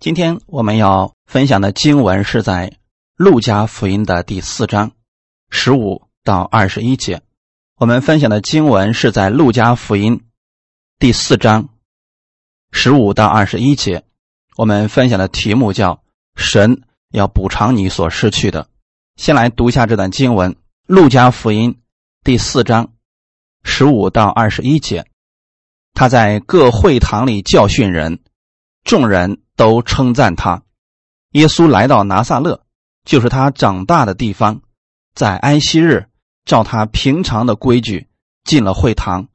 今天我们要分享的经文是在《路加福音》的第四章十五到二十一节。我们分享的经文是在《路加福音》第四章十五到二十一节。我们分享的题目叫“神要补偿你所失去的”。先来读一下这段经文，《路加福音》第四章十五到二十一节。他在各会堂里教训人，众人。都称赞他。耶稣来到拿撒勒，就是他长大的地方。在安息日，照他平常的规矩，进了会堂，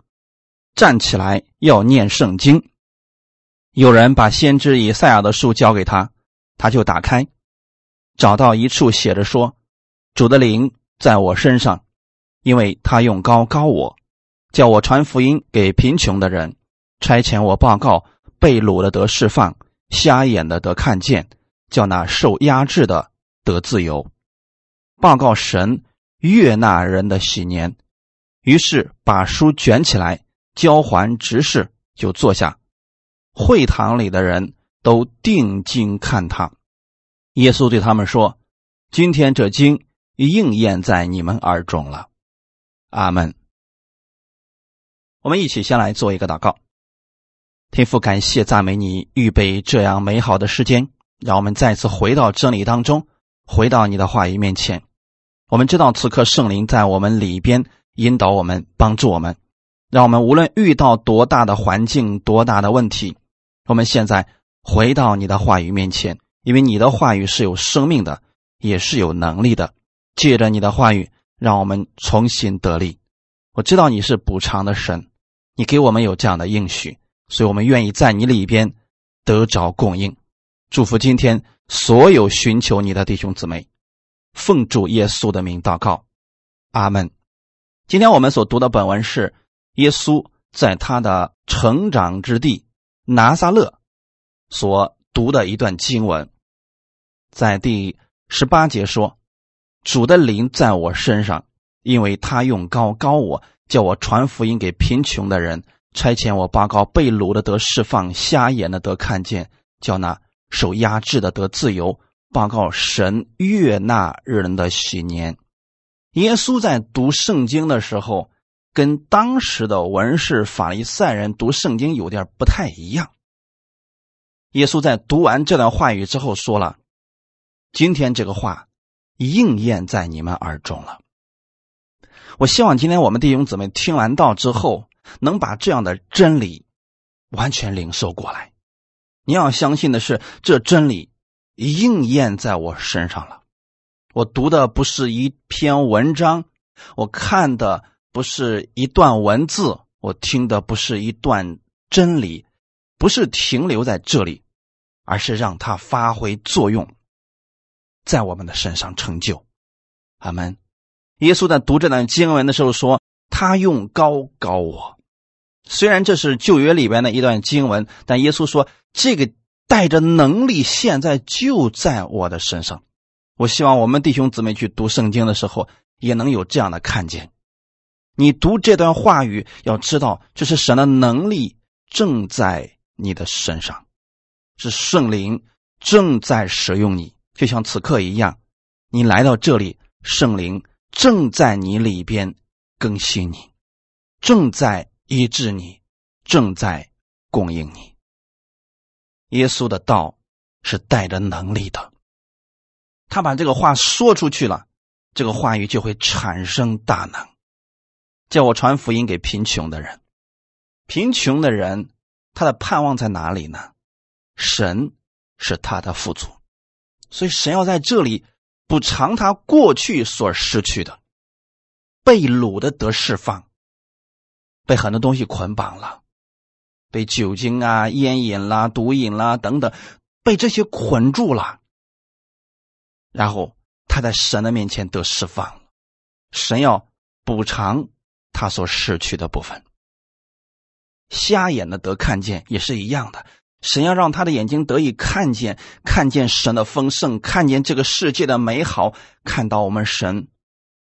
站起来要念圣经。有人把先知以赛亚的书交给他，他就打开，找到一处写着说：“主的灵在我身上，因为他用高高我，叫我传福音给贫穷的人，差遣我报告被掳的得释放。”瞎眼的得看见，叫那受压制的得自由，报告神悦纳人的喜年。于是把书卷起来，交还执事，就坐下。会堂里的人都定睛看他。耶稣对他们说：“今天这经应验在你们耳中了。”阿门。我们一起先来做一个祷告。天父，感谢赞美你，预备这样美好的时间，让我们再次回到真理当中，回到你的话语面前。我们知道此刻圣灵在我们里边引导我们，帮助我们，让我们无论遇到多大的环境、多大的问题，我们现在回到你的话语面前，因为你的话语是有生命的，也是有能力的。借着你的话语，让我们重新得力。我知道你是补偿的神，你给我们有这样的应许。所以我们愿意在你里边得着供应，祝福今天所有寻求你的弟兄姊妹，奉主耶稣的名祷告，阿门。今天我们所读的本文是耶稣在他的成长之地拿撒勒所读的一段经文，在第十八节说：“主的灵在我身上，因为他用高高我，叫我传福音给贫穷的人。”差遣我报告被掳的得释放，瞎眼的得看见，叫那受压制的得自由。报告神悦纳人的喜年。耶稣在读圣经的时候，跟当时的文士、法利赛人读圣经有点不太一样。耶稣在读完这段话语之后说了：“今天这个话应验在你们耳中了。”我希望今天我们弟兄姊妹听完道之后。能把这样的真理完全领受过来，你要相信的是，这真理应验在我身上了。我读的不是一篇文章，我看的不是一段文字，我听的不是一段真理，不是停留在这里，而是让它发挥作用，在我们的身上成就。阿门。耶稣在读这段经文的时候说：“他用高高我。”虽然这是旧约里边的一段经文，但耶稣说这个带着能力，现在就在我的身上。我希望我们弟兄姊妹去读圣经的时候，也能有这样的看见。你读这段话语，要知道这是神的能力正在你的身上，是圣灵正在使用你，就像此刻一样。你来到这里，圣灵正在你里边更新你，正在。医治你，正在供应你。耶稣的道是带着能力的，他把这个话说出去了，这个话语就会产生大能。叫我传福音给贫穷的人，贫穷的人他的盼望在哪里呢？神是他的富足，所以神要在这里补偿他过去所失去的，被掳的得释放。被很多东西捆绑了，被酒精啊、烟瘾啦、毒瘾啦等等，被这些捆住了。然后他在神的面前得释放，神要补偿他所失去的部分。瞎眼的得看见也是一样的，神要让他的眼睛得以看见，看见神的丰盛，看见这个世界的美好，看到我们神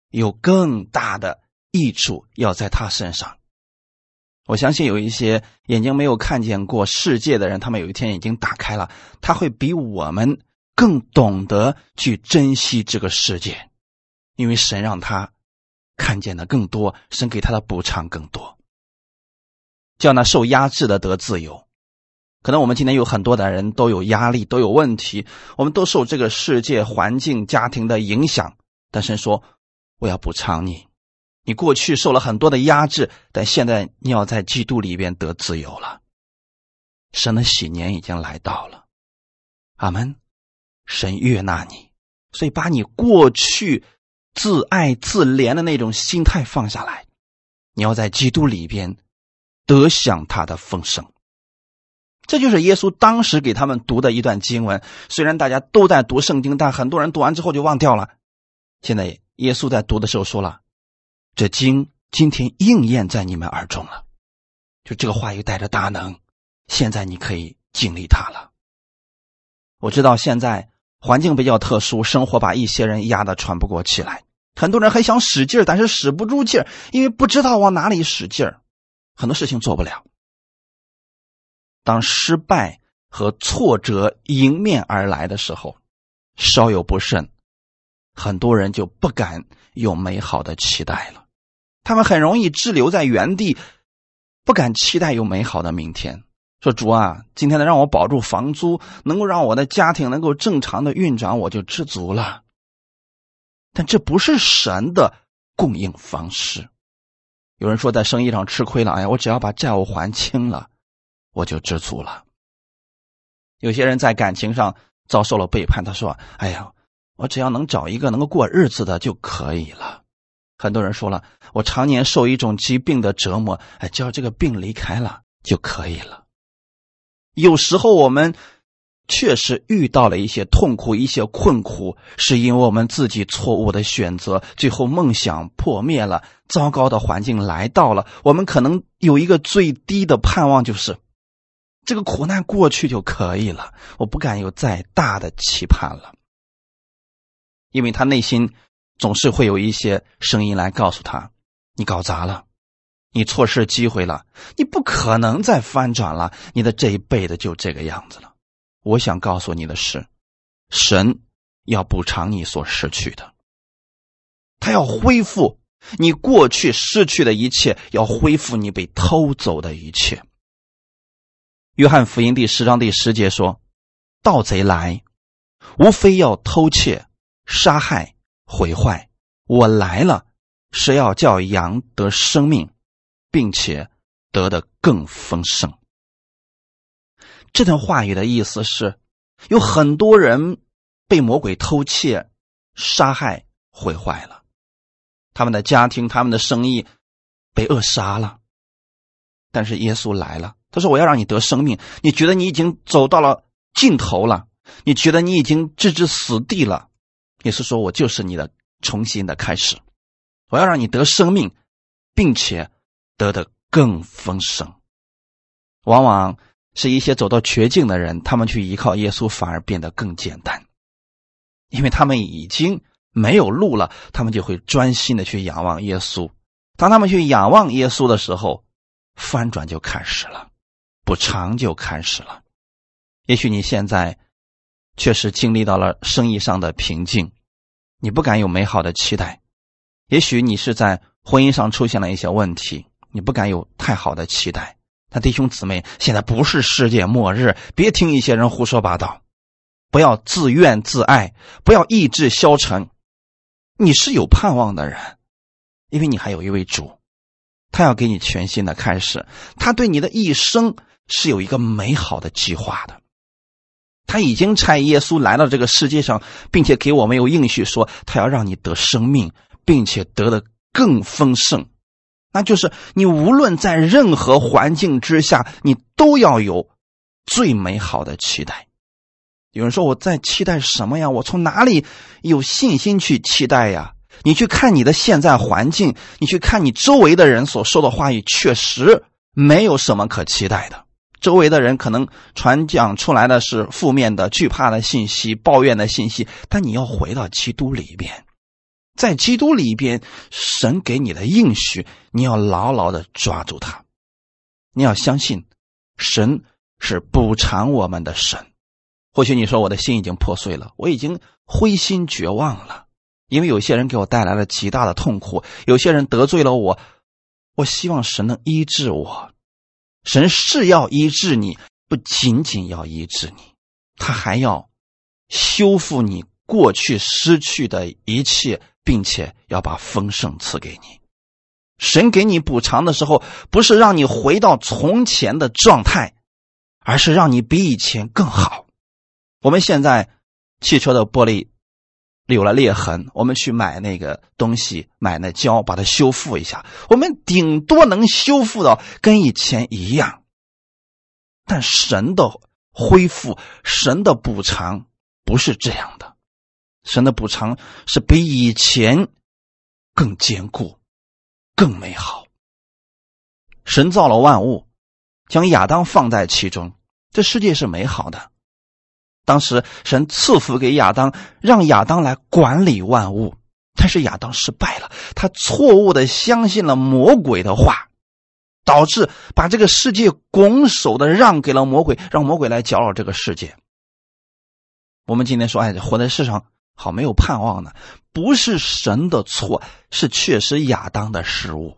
有更大的益处要在他身上。我相信有一些眼睛没有看见过世界的人，他们有一天眼睛打开了，他会比我们更懂得去珍惜这个世界，因为神让他看见的更多，神给他的补偿更多，叫那受压制的得自由。可能我们今天有很多的人都有压力，都有问题，我们都受这个世界环境、家庭的影响。但神说：“我要补偿你。”你过去受了很多的压制，但现在你要在基督里边得自由了。神的喜年已经来到了，阿门。神悦纳你，所以把你过去自爱自怜的那种心态放下来，你要在基督里边得享他的丰盛。这就是耶稣当时给他们读的一段经文。虽然大家都在读圣经，但很多人读完之后就忘掉了。现在耶稣在读的时候说了。这经今天应验在你们耳中了，就这个话语带着大能，现在你可以经历它了。我知道现在环境比较特殊，生活把一些人压得喘不过气来，很多人还想使劲但是使不住劲因为不知道往哪里使劲很多事情做不了。当失败和挫折迎面而来的时候，稍有不慎，很多人就不敢有美好的期待了。他们很容易滞留在原地，不敢期待有美好的明天。说主啊，今天能让我保住房租，能够让我的家庭能够正常的运转，我就知足了。但这不是神的供应方式。有人说在生意上吃亏了，哎呀，我只要把债务还清了，我就知足了。有些人在感情上遭受了背叛，他说：“哎呀，我只要能找一个能够过日子的就可以了。”很多人说了，我常年受一种疾病的折磨，哎，只要这个病离开了就可以了。有时候我们确实遇到了一些痛苦、一些困苦，是因为我们自己错误的选择，最后梦想破灭了，糟糕的环境来到了，我们可能有一个最低的盼望，就是这个苦难过去就可以了，我不敢有再大的期盼了，因为他内心。总是会有一些声音来告诉他：“你搞砸了，你错失机会了，你不可能再翻转了，你的这一辈子就这个样子了。”我想告诉你的是，神要补偿你所失去的，他要恢复你过去失去的一切，要恢复你被偷走的一切。约翰福音第十章第十节说：“盗贼来，无非要偷窃、杀害。”毁坏！我来了，是要叫羊得生命，并且得的更丰盛。这段话语的意思是，有很多人被魔鬼偷窃、杀害、毁坏了，他们的家庭、他们的生意被扼杀了。但是耶稣来了，他说：“我要让你得生命。你觉得你已经走到了尽头了？你觉得你已经置之死地了？”也是说，我就是你的重新的开始，我要让你得生命，并且得的更丰盛。往往是一些走到绝境的人，他们去依靠耶稣，反而变得更简单，因为他们已经没有路了，他们就会专心的去仰望耶稣。当他们去仰望耶稣的时候，翻转就开始了，不长就开始了。也许你现在。确实经历到了生意上的瓶颈，你不敢有美好的期待。也许你是在婚姻上出现了一些问题，你不敢有太好的期待。那弟兄姊妹，现在不是世界末日，别听一些人胡说八道，不要自怨自艾，不要意志消沉。你是有盼望的人，因为你还有一位主，他要给你全新的开始，他对你的一生是有一个美好的计划的。他已经差耶稣来到这个世界上，并且给我们有应许说，他要让你得生命，并且得的更丰盛。那就是你无论在任何环境之下，你都要有最美好的期待。有人说我在期待什么呀？我从哪里有信心去期待呀？你去看你的现在环境，你去看你周围的人所说的话语，确实没有什么可期待的。周围的人可能传讲出来的是负面的、惧怕的信息、抱怨的信息，但你要回到基督里边，在基督里边，神给你的应许，你要牢牢的抓住它。你要相信，神是补偿我们的神。或许你说我的心已经破碎了，我已经灰心绝望了，因为有些人给我带来了极大的痛苦，有些人得罪了我。我希望神能医治我，神是要医治你，不仅仅要医治你，他还要修复你过去失去的一切，并且要把丰盛赐给你。神给你补偿的时候，不是让你回到从前的状态，而是让你比以前更好。我们现在汽车的玻璃有了裂痕，我们去买那个东西，买那胶，把它修复一下。我们顶多能修复到跟以前一样，但神的恢复、神的补偿不是这样的。神的补偿是比以前更坚固、更美好。神造了万物，将亚当放在其中，这世界是美好的。当时神赐福给亚当，让亚当来管理万物，但是亚当失败了，他错误的相信了魔鬼的话，导致把这个世界拱手的让给了魔鬼，让魔鬼来搅扰这个世界。我们今天说，哎，活在世上好没有盼望呢，不是神的错，是确实亚当的失误。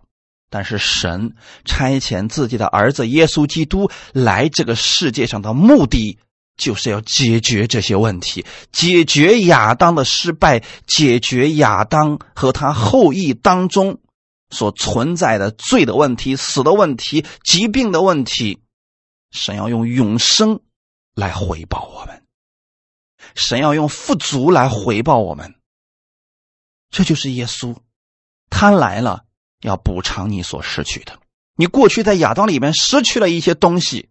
但是神差遣自己的儿子耶稣基督来这个世界上的目的。就是要解决这些问题，解决亚当的失败，解决亚当和他后裔当中所存在的罪的问题、死的问题、疾病的问题。神要用永生来回报我们，神要用富足来回报我们。这就是耶稣，他来了要补偿你所失去的。你过去在亚当里面失去了一些东西。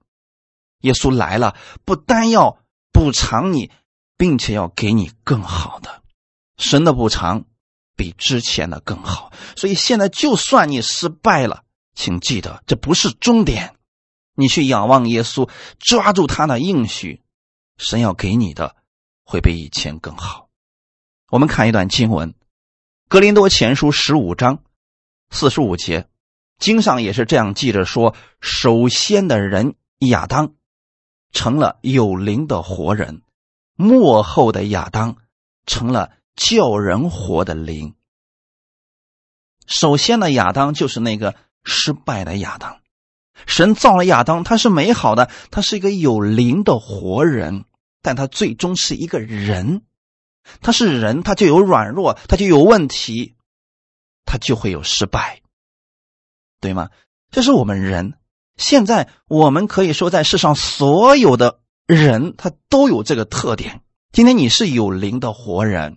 耶稣来了，不单要补偿你，并且要给你更好的。神的补偿比之前的更好，所以现在就算你失败了，请记得这不是终点。你去仰望耶稣，抓住他的应许，神要给你的会比以前更好。我们看一段经文，《格林多前书》十五章四十五节，经上也是这样记着说：首先的人亚当。成了有灵的活人，末后的亚当成了叫人活的灵。首先呢亚当就是那个失败的亚当，神造了亚当，他是美好的，他是一个有灵的活人，但他最终是一个人，他是人，他就有软弱，他就有问题，他就会有失败，对吗？这是我们人。现在我们可以说，在世上所有的人，他都有这个特点。今天你是有灵的活人，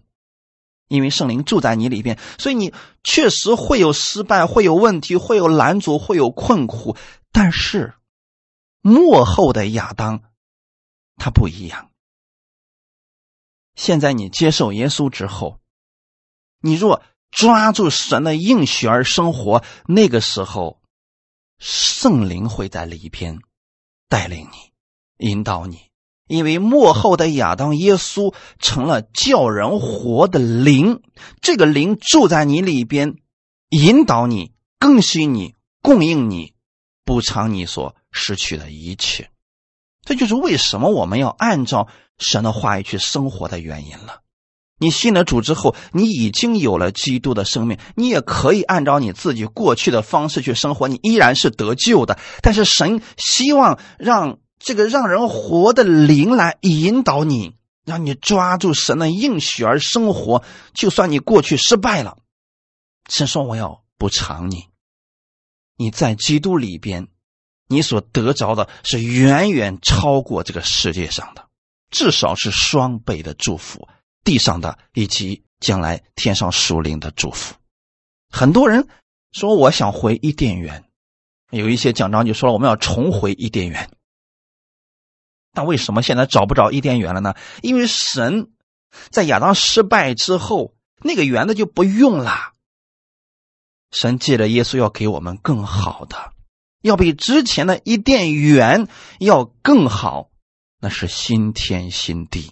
因为圣灵住在你里边，所以你确实会有失败，会有问题，会有拦阻，会有困苦。但是幕后的亚当，他不一样。现在你接受耶稣之后，你若抓住神的应许而生活，那个时候。圣灵会在里边带领你、引导你，因为幕后的亚当耶稣成了叫人活的灵，这个灵住在你里边，引导你、更新你、供应你、补偿你所失去的一切。这就是为什么我们要按照神的话语去生活的原因了。你信了主之后，你已经有了基督的生命，你也可以按照你自己过去的方式去生活，你依然是得救的。但是神希望让这个让人活的灵来引导你，让你抓住神的应许而生活。就算你过去失败了，神说我要补偿你。你在基督里边，你所得着的是远远超过这个世界上的，至少是双倍的祝福。地上的以及将来天上属灵的祝福，很多人说我想回伊甸园，有一些讲章就说了我们要重回伊甸园。但为什么现在找不着伊甸园了呢？因为神在亚当失败之后，那个园子就不用了。神借着耶稣要给我们更好的，要比之前的伊甸园要更好，那是新天新地。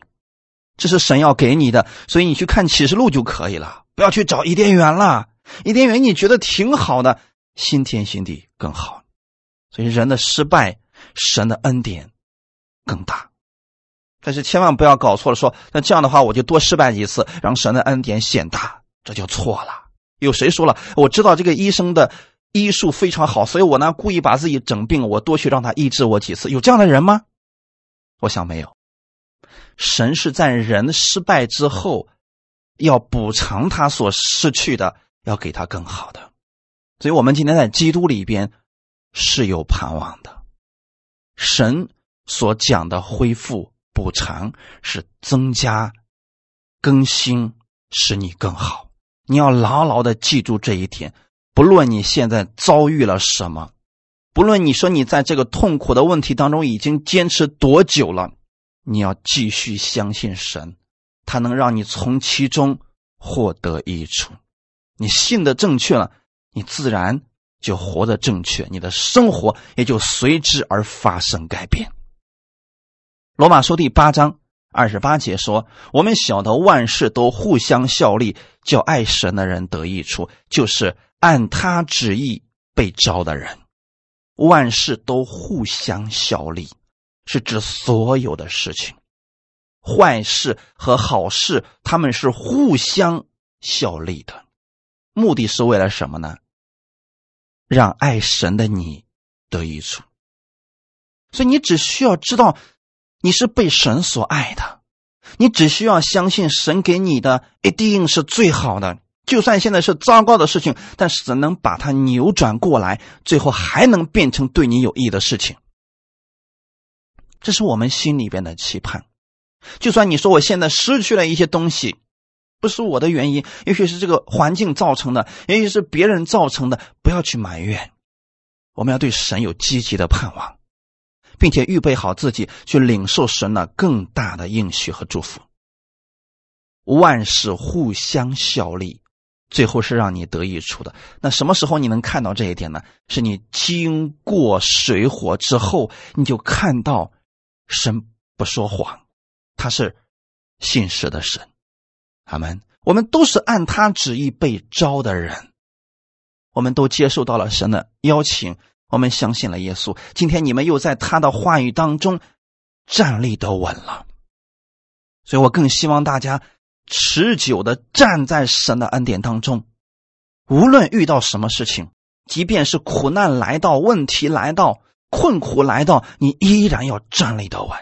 这是神要给你的，所以你去看启示录就可以了，不要去找伊甸园了。伊甸园你觉得挺好的，新天新地更好。所以人的失败，神的恩典更大。但是千万不要搞错了，说那这样的话我就多失败几次，让神的恩典显大，这就错了。有谁说了？我知道这个医生的医术非常好，所以我呢故意把自己整病，我多去让他医治我几次。有这样的人吗？我想没有。神是在人失败之后，要补偿他所失去的，要给他更好的。所以，我们今天在基督里边是有盼望的。神所讲的恢复、补偿，是增加、更新，使你更好。你要牢牢的记住这一点。不论你现在遭遇了什么，不论你说你在这个痛苦的问题当中已经坚持多久了。你要继续相信神，他能让你从其中获得益处。你信的正确了，你自然就活得正确，你的生活也就随之而发生改变。罗马书第八章二十八节说：“我们晓得万事都互相效力，叫爱神的人得益处，就是按他旨意被招的人。万事都互相效力。”是指所有的事情，坏事和好事，他们是互相效力的，目的是为了什么呢？让爱神的你得益处。所以你只需要知道你是被神所爱的，你只需要相信神给你的一定是最好的，就算现在是糟糕的事情，但是能把它扭转过来，最后还能变成对你有益的事情。这是我们心里边的期盼。就算你说我现在失去了一些东西，不是我的原因，也许是这个环境造成的，也许是别人造成的，不要去埋怨。我们要对神有积极的盼望，并且预备好自己去领受神的更大的应许和祝福。万事互相效力，最后是让你得益处的。那什么时候你能看到这一点呢？是你经过水火之后，你就看到。神不说谎，他是信实的神。阿门。我们都是按他旨意被招的人，我们都接受到了神的邀请，我们相信了耶稣。今天你们又在他的话语当中站立得稳了，所以我更希望大家持久的站在神的恩典当中，无论遇到什么事情，即便是苦难来到，问题来到。困苦来到，你依然要站立得稳，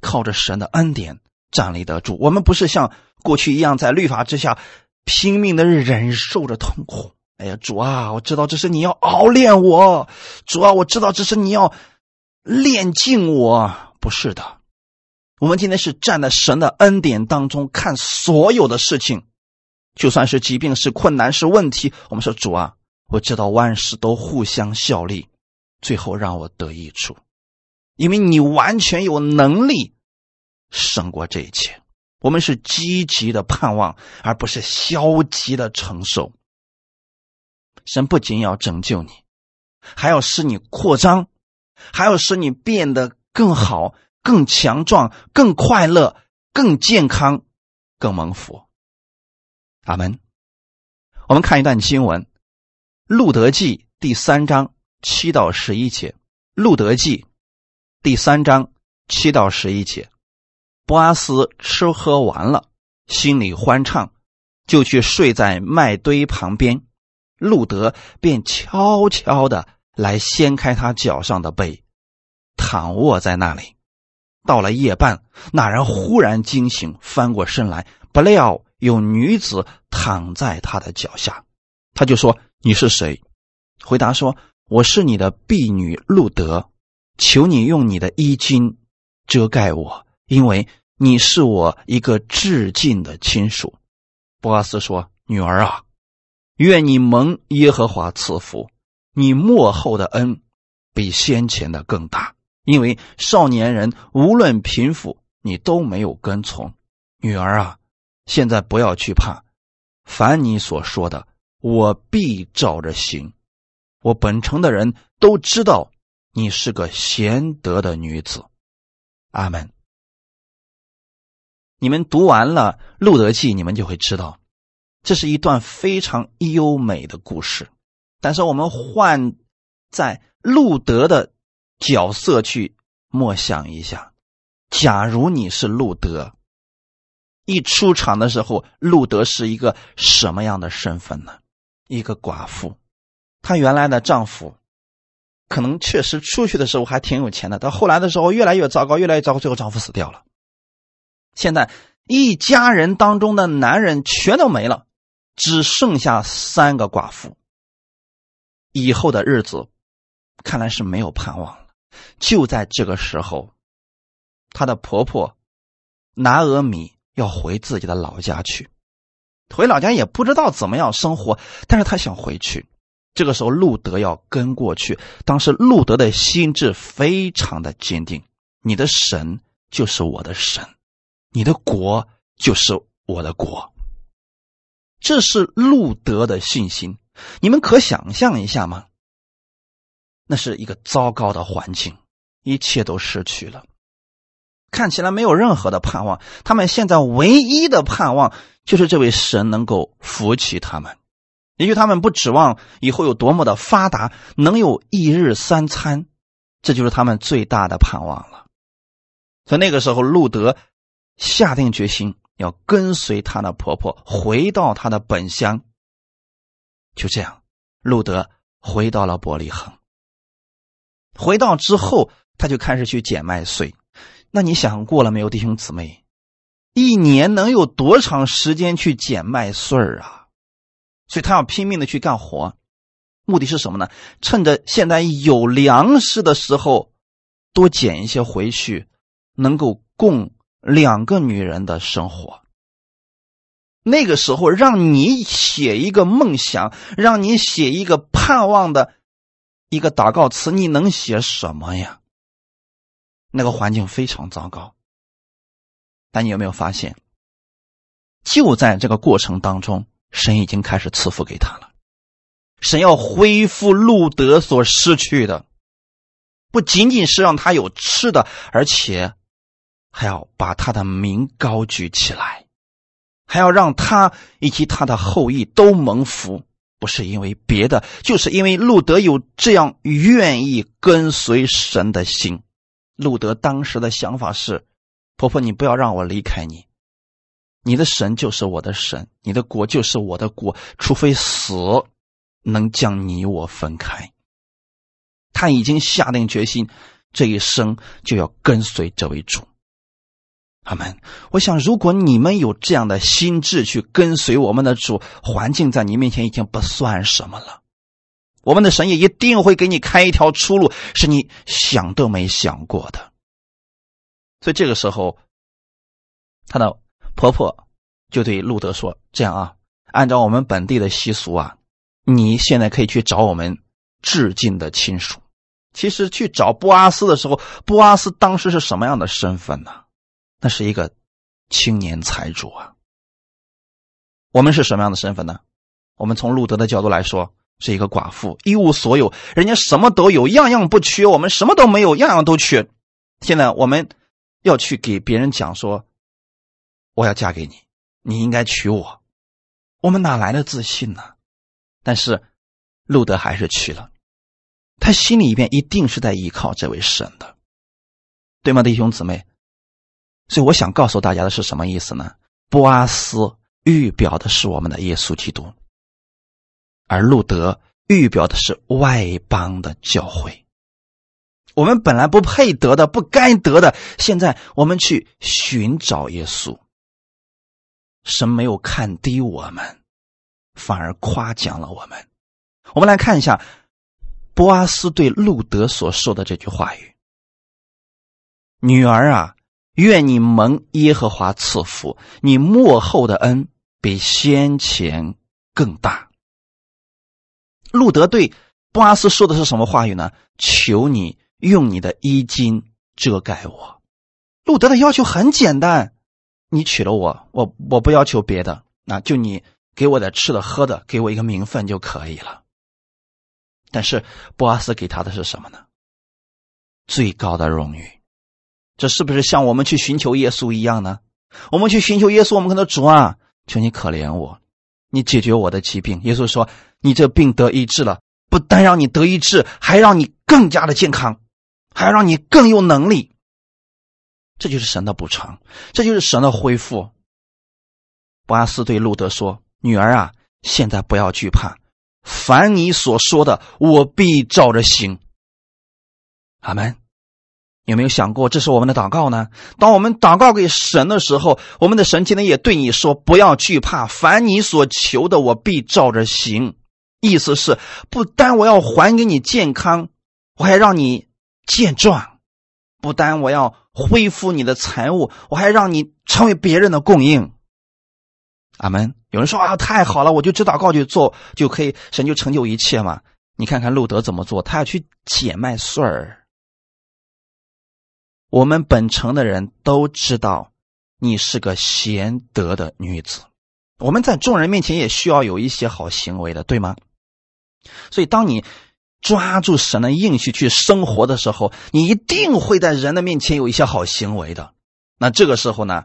靠着神的恩典站立得住。我们不是像过去一样在律法之下拼命的忍受着痛苦。哎呀，主啊，我知道这是你要熬炼我，主啊，我知道这是你要炼净我。不是的，我们今天是站在神的恩典当中看所有的事情，就算是疾病、是困难、是问题，我们说主啊，我知道万事都互相效力。最后让我得益处，因为你完全有能力胜过这一切。我们是积极的盼望，而不是消极的承受。神不仅要拯救你，还要使你扩张，还要使你变得更好、更强壮、更快乐、更健康、更蒙福。阿门。我们看一段经文，《路德记》第三章。七到十一节，《路德记》第三章七到十一节，波阿斯吃喝完了，心里欢畅，就去睡在麦堆旁边。路德便悄悄的来掀开他脚上的被，躺卧在那里。到了夜半，那人忽然惊醒，翻过身来，不料有女子躺在他的脚下，他就说：“你是谁？”回答说。我是你的婢女路德，求你用你的衣襟遮盖我，因为你是我一个至近的亲属。波阿斯说：“女儿啊，愿你蒙耶和华赐福，你幕后的恩比先前的更大，因为少年人无论贫富，你都没有跟从。女儿啊，现在不要惧怕，凡你所说的，我必照着行。”我本城的人都知道你是个贤德的女子，阿门。你们读完了《路德记》，你们就会知道，这是一段非常优美的故事。但是我们换在路德的角色去默想一下，假如你是路德，一出场的时候，路德是一个什么样的身份呢？一个寡妇，她原来的丈夫可能确实出去的时候还挺有钱的，到后来的时候越来越糟糕，越来越糟糕，最后丈夫死掉了。现在一家人当中的男人全都没了，只剩下三个寡妇。以后的日子。看来是没有盼望了。就在这个时候，她的婆婆拿俄米要回自己的老家去，回老家也不知道怎么样生活，但是她想回去。这个时候，路德要跟过去。当时，路德的心智非常的坚定：你的神就是我的神，你的国就是我的国。这是路德的信心。你们可想象一下吗？那是一个糟糕的环境，一切都失去了，看起来没有任何的盼望。他们现在唯一的盼望就是这位神能够扶起他们，也许他们不指望以后有多么的发达，能有一日三餐，这就是他们最大的盼望了。所以那个时候，路德下定决心要跟随他的婆婆回到他的本乡。就这样，路德回到了伯利恒。回到之后，他就开始去捡麦穗。那你想过了没有，弟兄姊妹？一年能有多长时间去捡麦穗儿啊？所以他要拼命的去干活，目的是什么呢？趁着现在有粮食的时候，多捡一些回去，能够供两个女人的生活。那个时候，让你写一个梦想，让你写一个盼望的。一个祷告词，你能写什么呀？那个环境非常糟糕，但你有没有发现，就在这个过程当中，神已经开始赐福给他了。神要恢复路德所失去的，不仅仅是让他有吃的，而且还要把他的名高举起来，还要让他以及他的后裔都蒙福。不是因为别的，就是因为路德有这样愿意跟随神的心。路德当时的想法是：婆婆，你不要让我离开你，你的神就是我的神，你的国就是我的国，除非死能将你我分开。他已经下定决心，这一生就要跟随这位主。阿门。我想，如果你们有这样的心智去跟随我们的主，环境在你面前已经不算什么了。我们的神也一定会给你开一条出路，是你想都没想过的。所以这个时候，他的婆婆就对路德说：“这样啊，按照我们本地的习俗啊，你现在可以去找我们至近的亲属。其实去找布阿斯的时候，布阿斯当时是什么样的身份呢？”那是一个青年财主啊！我们是什么样的身份呢？我们从路德的角度来说，是一个寡妇，一无所有。人家什么都有，样样不缺，我们什么都没有，样样都缺。现在我们要去给别人讲说，我要嫁给你，你应该娶我。我们哪来的自信呢？但是路德还是娶了，他心里边一定是在依靠这位神的，对吗，弟兄姊妹？所以我想告诉大家的是什么意思呢？波阿斯预表的是我们的耶稣基督，而路德预表的是外邦的教会。我们本来不配得的、不该得的，现在我们去寻找耶稣。神没有看低我们，反而夸奖了我们。我们来看一下波阿斯对路德所说的这句话语：“女儿啊。”愿你蒙耶和华赐福，你幕后的恩比先前更大。路德对布阿斯说的是什么话语呢？求你用你的衣襟遮盖我。路德的要求很简单，你娶了我，我我不要求别的，那就你给我点吃的喝的，给我一个名分就可以了。但是波阿斯给他的是什么呢？最高的荣誉。这是不是像我们去寻求耶稣一样呢？我们去寻求耶稣，我们跟他主啊，求你可怜我，你解决我的疾病。耶稣说：“你这病得医治了，不单让你得医治，还让你更加的健康，还让你更有能力。这就是神的补偿，这就是神的恢复。博阿斯对路德说：“女儿啊，现在不要惧怕，凡你所说的，我必照着行。”阿门。有没有想过，这是我们的祷告呢？当我们祷告给神的时候，我们的神今天也对你说：“不要惧怕，凡你所求的，我必照着行。”意思是，不单我要还给你健康，我还让你健壮；不单我要恢复你的财物，我还让你成为别人的供应。阿门。有人说啊，太好了，我就知祷告就做就可以，神就成就一切嘛。你看看路德怎么做，他要去捡麦穗儿。我们本城的人都知道你是个贤德的女子，我们在众人面前也需要有一些好行为的，对吗？所以，当你抓住神的应许去生活的时候，你一定会在人的面前有一些好行为的。那这个时候呢，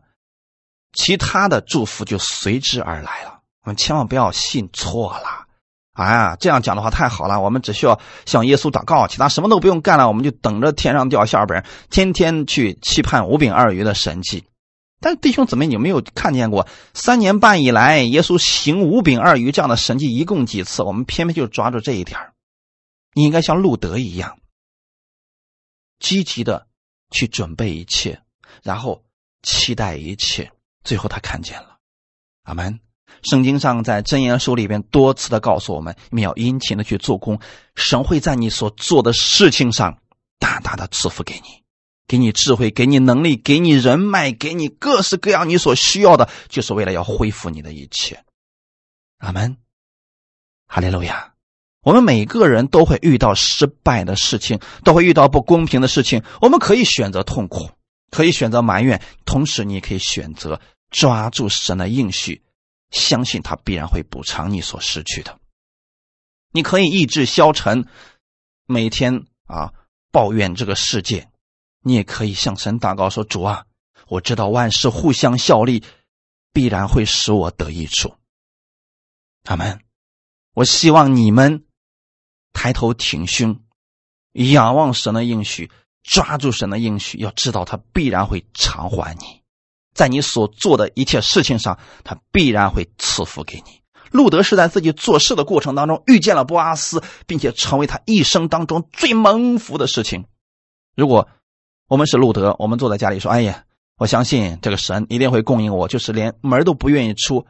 其他的祝福就随之而来了。我们千万不要信错了。啊，这样讲的话太好了！我们只需要向耶稣祷告，其他什么都不用干了，我们就等着天上掉馅饼，天天去期盼五饼二鱼的神迹。但弟兄姊妹，你没有看见过三年半以来耶稣行五饼二鱼这样的神迹一共几次？我们偏偏就抓住这一点你应该像路德一样，积极的去准备一切，然后期待一切，最后他看见了。阿门。圣经上在箴言书里边多次的告诉我们，你要殷勤的去做工，神会在你所做的事情上大大的赐福给你，给你智慧，给你能力，给你人脉，给你各式各样你所需要的，就是为了要恢复你的一切。阿门，哈利路亚。我们每个人都会遇到失败的事情，都会遇到不公平的事情，我们可以选择痛苦，可以选择埋怨，同时你也可以选择抓住神的应许。相信他必然会补偿你所失去的。你可以意志消沉，每天啊抱怨这个世界；你也可以向神祷告说：“主啊，我知道万事互相效力，必然会使我得益处。”阿门。我希望你们抬头挺胸，仰望神的应许，抓住神的应许，要知道他必然会偿还你。在你所做的一切事情上，他必然会赐福给你。路德是在自己做事的过程当中遇见了波阿斯，并且成为他一生当中最蒙福的事情。如果我们是路德，我们坐在家里说：“哎呀，我相信这个神一定会供应我，就是连门都不愿意出，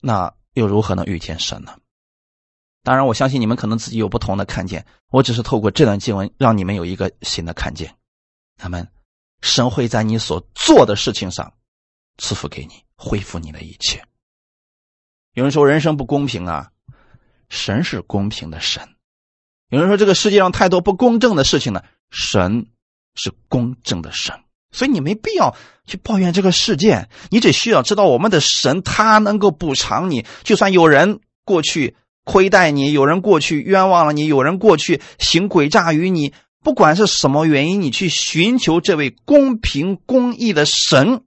那又如何能遇见神呢？”当然，我相信你们可能自己有不同的看见，我只是透过这段经文让你们有一个新的看见。他们神会在你所做的事情上。赐福给你，恢复你的一切。有人说人生不公平啊，神是公平的神。有人说这个世界上太多不公正的事情呢，神是公正的神。所以你没必要去抱怨这个世界，你只需要知道我们的神他能够补偿你。就算有人过去亏待你，有人过去冤枉了你，有人过去行诡诈于你，不管是什么原因，你去寻求这位公平公义的神。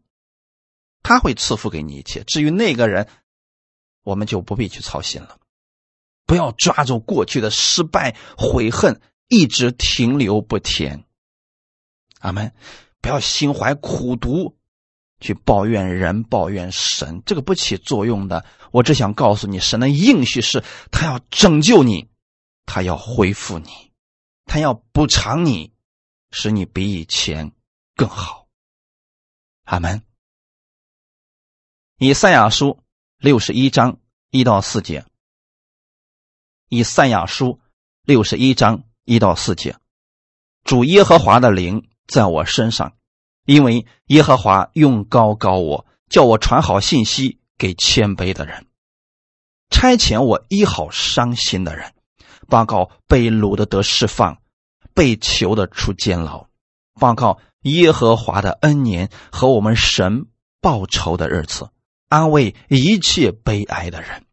他会赐福给你一切。至于那个人，我们就不必去操心了。不要抓住过去的失败、悔恨，一直停留不前。阿门。不要心怀苦毒，去抱怨人、抱怨神，这个不起作用的。我只想告诉你，神的应许是，他要拯救你，他要恢复你，他要补偿你，使你比以前更好。阿门。以赛亚书六十一章一到四节。以赛亚书六十一章一到四节，主耶和华的灵在我身上，因为耶和华用高高我，叫我传好信息给谦卑的人，差遣我医好伤心的人，报告被掳的得释放，被囚的出监牢，报告耶和华的恩年和我们神报仇的日子。安慰一切悲哀的人，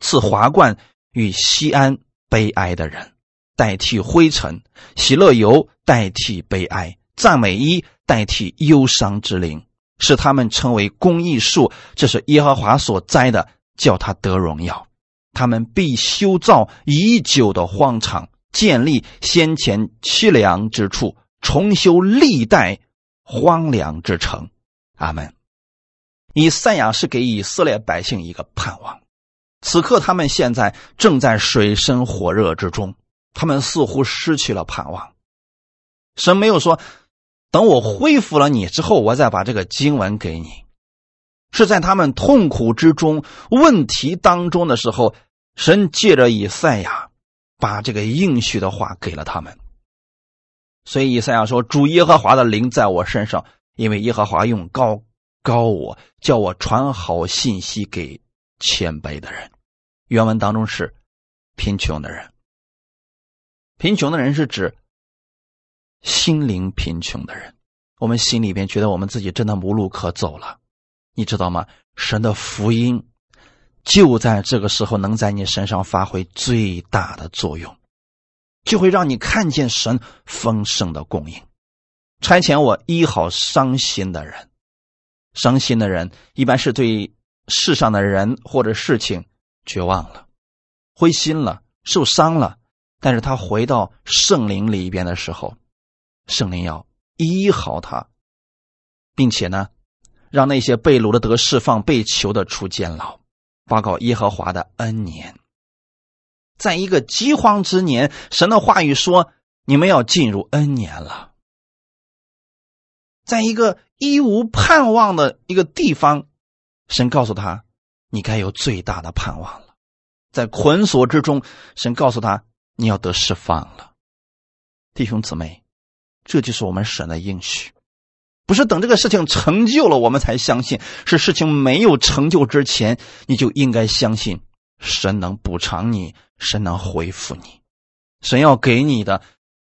赐华冠与西安悲哀的人，代替灰尘；喜乐油代替悲哀；赞美一代替忧伤之灵，使他们成为公益树。这是耶和华所栽的，叫他得荣耀。他们必修造已久的荒场，建立先前凄凉之处，重修历代荒凉之城。阿门。以赛亚是给以色列百姓一个盼望。此刻他们现在正在水深火热之中，他们似乎失去了盼望。神没有说，等我恢复了你之后，我再把这个经文给你。是在他们痛苦之中、问题当中的时候，神借着以赛亚，把这个应许的话给了他们。所以以赛亚说：“主耶和华的灵在我身上，因为耶和华用高高我，叫我传好信息给谦卑的人。”原文当中是贫穷的人，贫穷的人是指心灵贫穷的人。我们心里边觉得我们自己真的无路可走了，你知道吗？神的福音就在这个时候能在你身上发挥最大的作用，就会让你看见神丰盛的供应。差遣我医好伤心的人，伤心的人一般是对世上的人或者事情。绝望了，灰心了，受伤了，但是他回到圣灵里边的时候，圣灵要医好他，并且呢，让那些被掳的得释放，被囚的出监牢，报告耶和华的恩年。在一个饥荒之年，神的话语说：“你们要进入恩年了。”在一个一无盼望的一个地方，神告诉他。你该有最大的盼望了，在捆锁之中，神告诉他你要得释放了，弟兄姊妹，这就是我们神的应许，不是等这个事情成就了我们才相信，是事情没有成就之前，你就应该相信神能补偿你，神能恢复你，神要给你的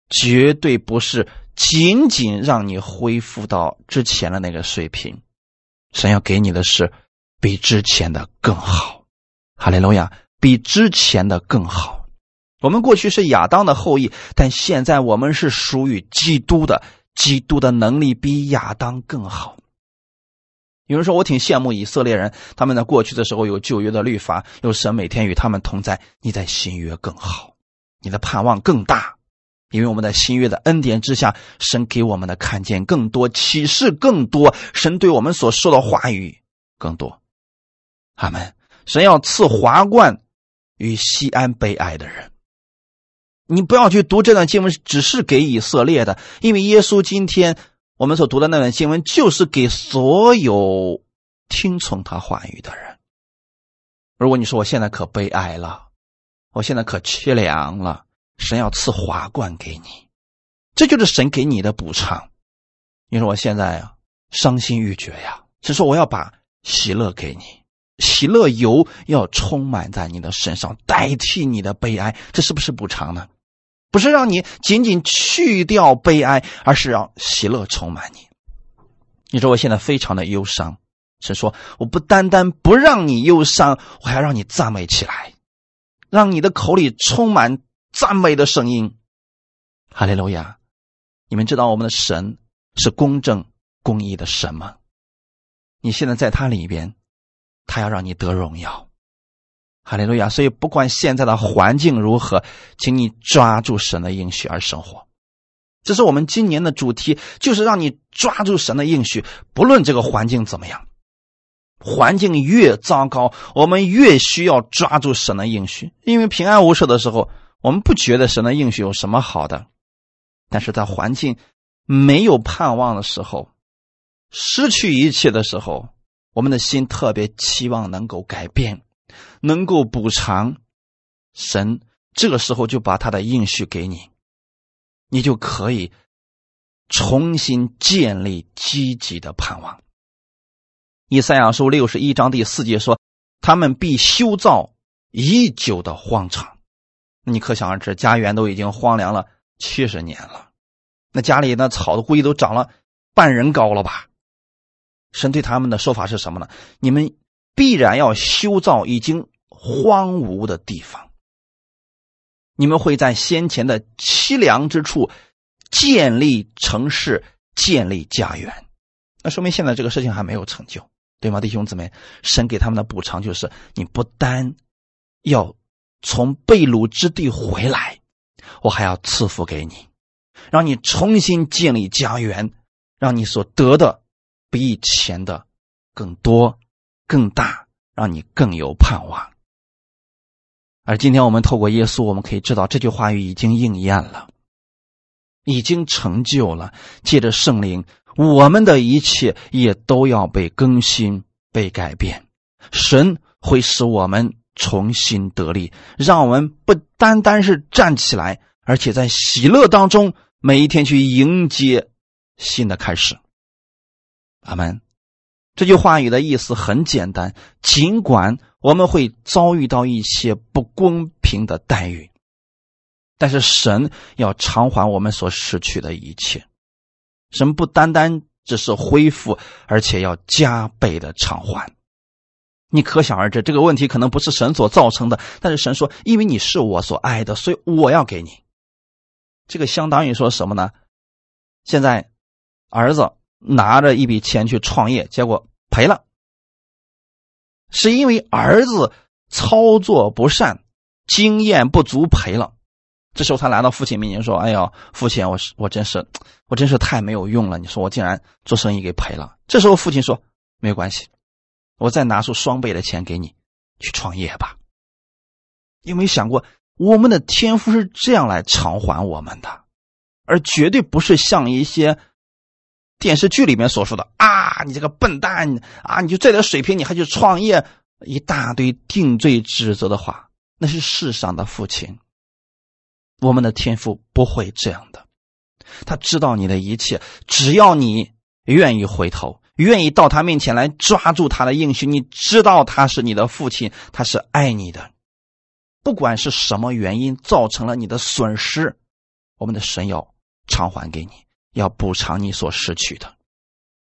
绝对不是仅仅让你恢复到之前的那个水平，神要给你的是。比之前的更好，哈利路亚！比之前的更好。我们过去是亚当的后裔，但现在我们是属于基督的。基督的能力比亚当更好。有人说我挺羡慕以色列人，他们在过去的时候有旧约的律法，有神每天与他们同在。你在新约更好，你的盼望更大，因为我们在新约的恩典之下，神给我们的看见更多，启示更多，神对我们所说的话语更多。阿门神要赐华冠与西安悲哀的人。你不要去读这段经文，只是给以色列的，因为耶稣今天我们所读的那段经文，就是给所有听从他话语的人。如果你说我现在可悲哀了，我现在可凄凉了，神要赐华冠给你，这就是神给你的补偿。你说我现在呀伤心欲绝呀，神说我要把喜乐给你。喜乐油要充满在你的身上，代替你的悲哀，这是不是补偿呢？不是让你仅仅去掉悲哀，而是让喜乐充满你。你说我现在非常的忧伤，是说我不单单不让你忧伤，我还要让你赞美起来，让你的口里充满赞美的声音。哈利路亚！你们知道我们的神是公正公义的神吗？你现在在他里边。他要让你得荣耀，哈利路亚！所以不管现在的环境如何，请你抓住神的应许而生活。这是我们今年的主题，就是让你抓住神的应许。不论这个环境怎么样，环境越糟糕，我们越需要抓住神的应许。因为平安无事的时候，我们不觉得神的应许有什么好的；但是在环境没有盼望的时候，失去一切的时候。我们的心特别期望能够改变，能够补偿。神这个时候就把他的应许给你，你就可以重新建立积极的盼望。以赛亚书六十一章第四节说：“他们必修造已久的荒场。”你可想而知，家园都已经荒凉了七十年了，那家里那草的估计都长了半人高了吧？神对他们的说法是什么呢？你们必然要修造已经荒芜的地方，你们会在先前的凄凉之处建立城市、建立家园。那说明现在这个事情还没有成就，对吗，弟兄姊妹？神给他们的补偿就是：你不单要从被掳之地回来，我还要赐福给你，让你重新建立家园，让你所得的比以前的更多、更大，让你更有盼望。而今天我们透过耶稣，我们可以知道这句话语已经应验了，已经成就了。借着圣灵，我们的一切也都要被更新、被改变。神会使我们重新得力，让我们不单单是站起来，而且在喜乐当中，每一天去迎接新的开始。阿门。这句话语的意思很简单，尽管我们会遭遇到一些不公平的待遇，但是神要偿还我们所失去的一切。神不单单只是恢复，而且要加倍的偿还。你可想而知，这个问题可能不是神所造成的，但是神说：“因为你是我所爱的，所以我要给你。”这个相当于说什么呢？现在儿子。拿着一笔钱去创业，结果赔了，是因为儿子操作不善，经验不足赔了。这时候他来到父亲面前说：“哎呀，父亲，我是我真是我真是太没有用了。你说我竟然做生意给赔了。”这时候父亲说：“没有关系，我再拿出双倍的钱给你去创业吧。”有没有想过，我们的天赋是这样来偿还我们的，而绝对不是像一些。电视剧里面所说的啊，你这个笨蛋啊，你就这点水平，你还去创业，一大堆定罪指责的话，那是世上的父亲。我们的天父不会这样的，他知道你的一切，只要你愿意回头，愿意到他面前来抓住他的应许，你知道他是你的父亲，他是爱你的，不管是什么原因造成了你的损失，我们的神要偿还给你。要补偿你所失去的。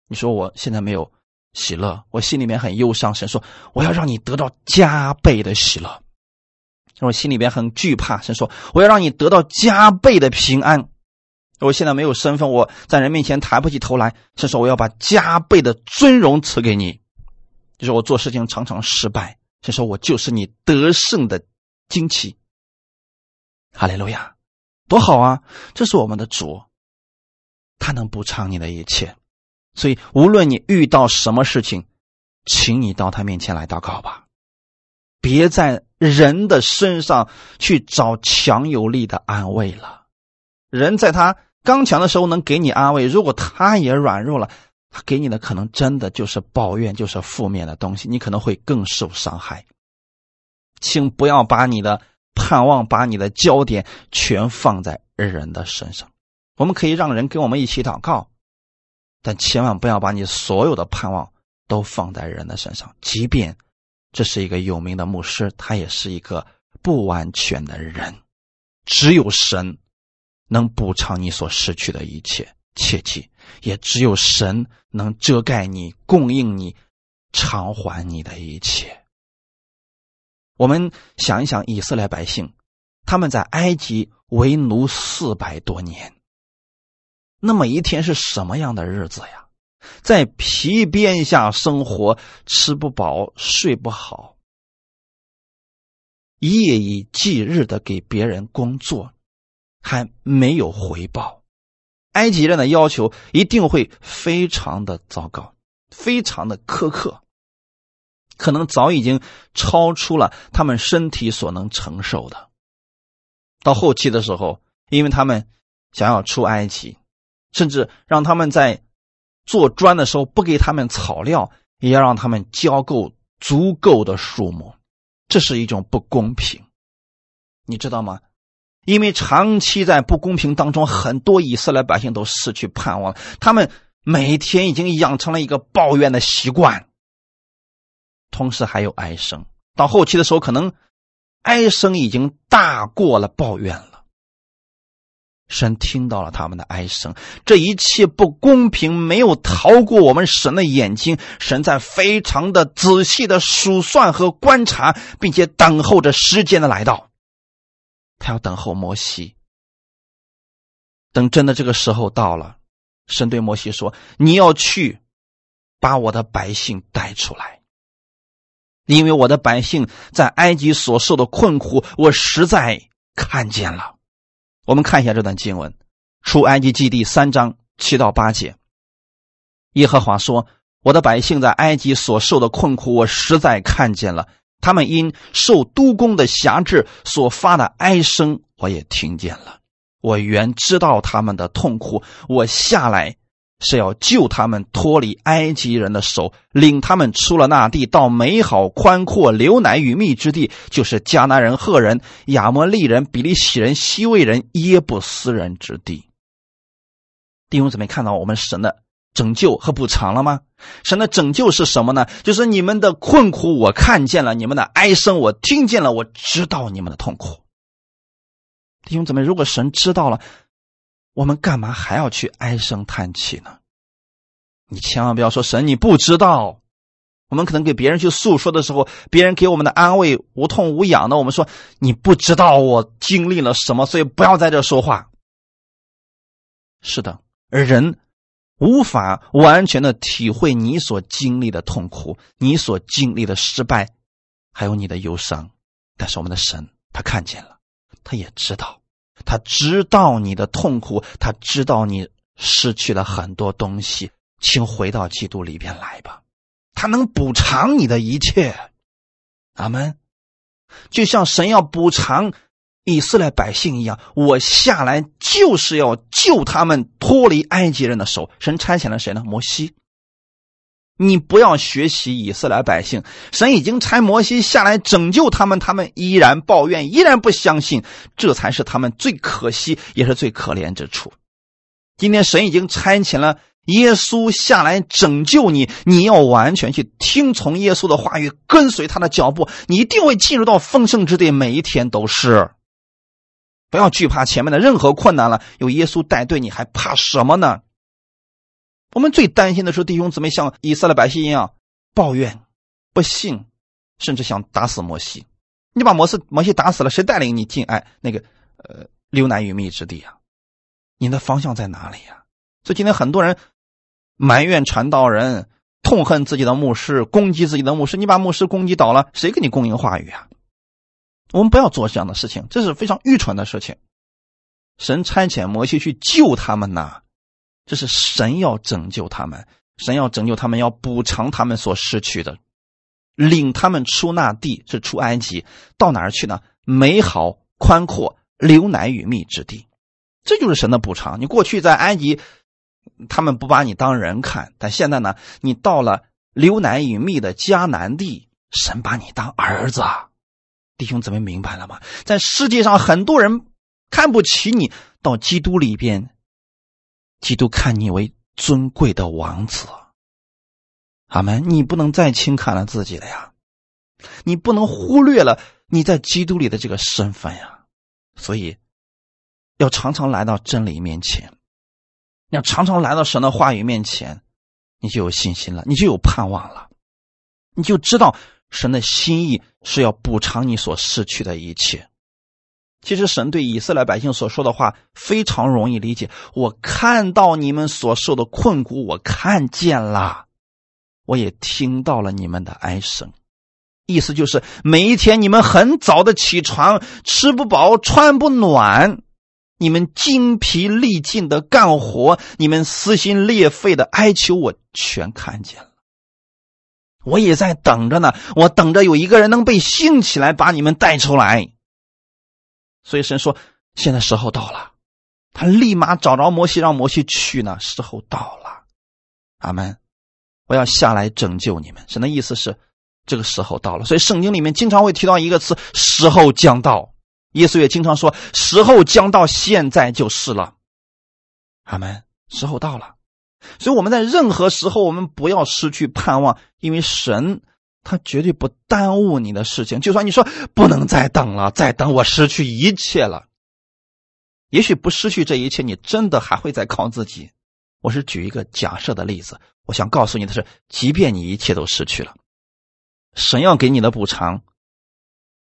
你说我现在没有喜乐，我心里面很忧伤。神说我要让你得到加倍的喜乐。我心里边很惧怕。神说我要让你得到加倍的平安。我现在没有身份，我在人面前抬不起头来。神说我要把加倍的尊荣赐给你。就是我做事情常常失败。神说我就是你得胜的惊奇。哈利路亚，多好啊！这是我们的主。他能补偿你的一切，所以无论你遇到什么事情，请你到他面前来祷告吧，别在人的身上去找强有力的安慰了。人在他刚强的时候能给你安慰，如果他也软弱了，他给你的可能真的就是抱怨，就是负面的东西，你可能会更受伤害。请不要把你的盼望、把你的焦点全放在人的身上。我们可以让人跟我们一起祷告，但千万不要把你所有的盼望都放在人的身上。即便这是一个有名的牧师，他也是一个不完全的人。只有神能补偿你所失去的一切，切记，也只有神能遮盖你、供应你、偿还你的一切。我们想一想，以色列百姓他们在埃及为奴四百多年。那么一天是什么样的日子呀？在皮鞭下生活，吃不饱，睡不好，夜以继日的给别人工作，还没有回报。埃及人的要求一定会非常的糟糕，非常的苛刻，可能早已经超出了他们身体所能承受的。到后期的时候，因为他们想要出埃及。甚至让他们在做砖的时候不给他们草料，也要让他们交够足够的数目，这是一种不公平，你知道吗？因为长期在不公平当中，很多以色列百姓都失去盼望，他们每天已经养成了一个抱怨的习惯，同时还有哀声。到后期的时候，可能哀声已经大过了抱怨了。神听到了他们的哀声，这一切不公平没有逃过我们神的眼睛。神在非常的仔细的数算和观察，并且等候着时间的来到。他要等候摩西，等真的这个时候到了，神对摩西说：“你要去把我的百姓带出来。”因为我的百姓在埃及所受的困苦，我实在看见了。我们看一下这段经文，《出埃及记》第三章七到八节。耶和华说：“我的百姓在埃及所受的困苦，我实在看见了。他们因受督工的辖制所发的哀声，我也听见了。我原知道他们的痛苦，我下来。”是要救他们脱离埃及人的手，领他们出了那地，到美好宽阔、流奶与蜜之地，就是迦南人、赫人、亚摩利人、比利洗人、西魏人、耶布斯人之地。弟兄姊妹，看到我们神的拯救和补偿了吗？神的拯救是什么呢？就是你们的困苦我看见了，你们的哀声我听见了，我知道你们的痛苦。弟兄姊妹，如果神知道了。我们干嘛还要去唉声叹气呢？你千万不要说神你不知道。我们可能给别人去诉说的时候，别人给我们的安慰无痛无痒的，我们说你不知道我经历了什么，所以不要在这说话。是的，而人无法完全的体会你所经历的痛苦，你所经历的失败，还有你的忧伤。但是我们的神他看见了，他也知道。他知道你的痛苦，他知道你失去了很多东西，请回到基督里边来吧。他能补偿你的一切，阿门。就像神要补偿以色列百姓一样，我下来就是要救他们脱离埃及人的手。神差遣了谁呢？摩西。你不要学习以色列百姓，神已经差摩西下来拯救他们，他们依然抱怨，依然不相信，这才是他们最可惜也是最可怜之处。今天神已经差遣了耶稣下来拯救你，你要完全去听从耶稣的话语，跟随他的脚步，你一定会进入到丰盛之地，每一天都是。不要惧怕前面的任何困难了，有耶稣带队，你还怕什么呢？我们最担心的是弟兄姊妹像以色列百姓一样抱怨、不信，甚至想打死摩西。你把摩西摩西打死了，谁带领你进哎那个呃流奶与蜜之地啊？你的方向在哪里呀？所以今天很多人埋怨传道人，痛恨自己的牧师，攻击自己的牧师。你把牧师攻击倒了，谁给你供应话语啊？我们不要做这样的事情，这是非常愚蠢的事情。神差遣摩西去救他们呐。这是神要拯救他们，神要拯救他们，要补偿他们所失去的，领他们出那地，是出埃及，到哪儿去呢？美好宽阔、流奶与蜜之地，这就是神的补偿。你过去在埃及，他们不把你当人看，但现在呢，你到了流奶与蜜的迦南地，神把你当儿子。弟兄姊妹明白了吗？在世界上，很多人看不起你，到基督里边。基督看你为尊贵的王子，阿门！你不能再轻看了自己了呀，你不能忽略了你在基督里的这个身份呀。所以，要常常来到真理面前，要常常来到神的话语面前，你就有信心了，你就有盼望了，你就知道神的心意是要补偿你所失去的一切。其实神对以色列百姓所说的话非常容易理解。我看到你们所受的困苦，我看见了，我也听到了你们的哀声。意思就是每一天你们很早的起床，吃不饱穿不暖，你们精疲力尽的干活，你们撕心裂肺的哀求，我全看见了。我也在等着呢，我等着有一个人能被兴起来把你们带出来。所以神说：“现在时候到了。”他立马找着摩西，让摩西去呢。时候到了，阿门！我要下来拯救你们。神的意思是，这个时候到了。所以圣经里面经常会提到一个词：“时候将到。”耶稣也经常说：“时候将到，现在就是了。”阿门！时候到了，所以我们在任何时候，我们不要失去盼望，因为神。他绝对不耽误你的事情，就算你说不能再等了，再等我失去一切了。也许不失去这一切，你真的还会再靠自己。我是举一个假设的例子，我想告诉你的是，即便你一切都失去了，神要给你的补偿，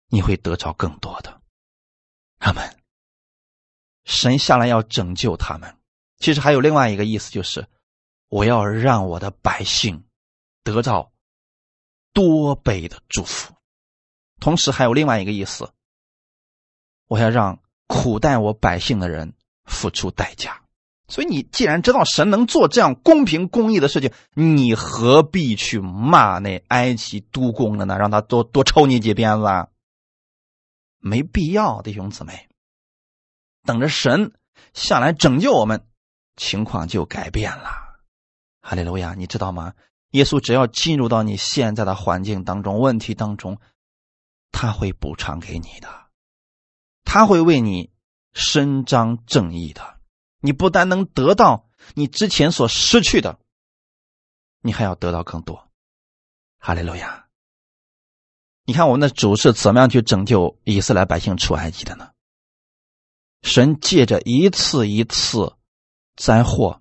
你会得着更多的。他们，神下来要拯救他们。其实还有另外一个意思，就是我要让我的百姓得到。多倍的祝福。同时还有另外一个意思，我要让苦待我百姓的人付出代价。所以你既然知道神能做这样公平公义的事情，你何必去骂那埃及督工的呢？让他多多抽你几鞭子，没必要，弟兄姊妹。等着神下来拯救我们，情况就改变了。哈利路亚，你知道吗？耶稣只要进入到你现在的环境当中、问题当中，他会补偿给你的，他会为你伸张正义的。你不但能得到你之前所失去的，你还要得到更多。哈利路亚！你看我们的主是怎么样去拯救以色列百姓出埃及的呢？神借着一次一次灾祸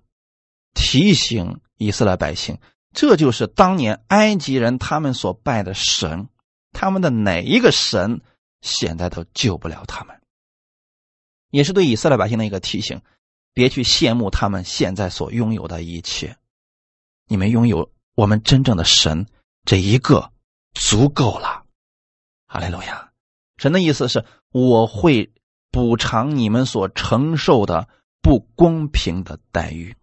提醒以色列百姓，这就是当年埃及人他们所拜的神，他们的哪一个神现在都救不了他们，也是对以色列百姓的一个提醒。别去羡慕他们现在所拥有的一切，你们拥有我们真正的神这一个足够了。哈利路亚！神的意思是，我会补偿你们所承受的不公平的待遇。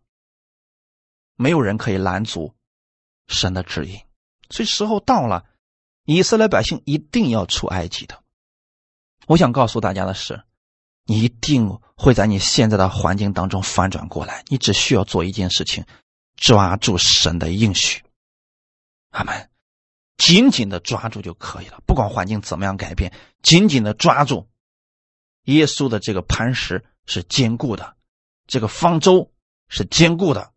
没有人可以拦阻神的指引，所以时候到了，以色列百姓一定要出埃及的。我想告诉大家的是。你一定会在你现在的环境当中反转过来。你只需要做一件事情，抓住神的应许，阿门，紧紧的抓住就可以了。不管环境怎么样改变，紧紧的抓住耶稣的这个磐石是坚固的，这个方舟是坚固的，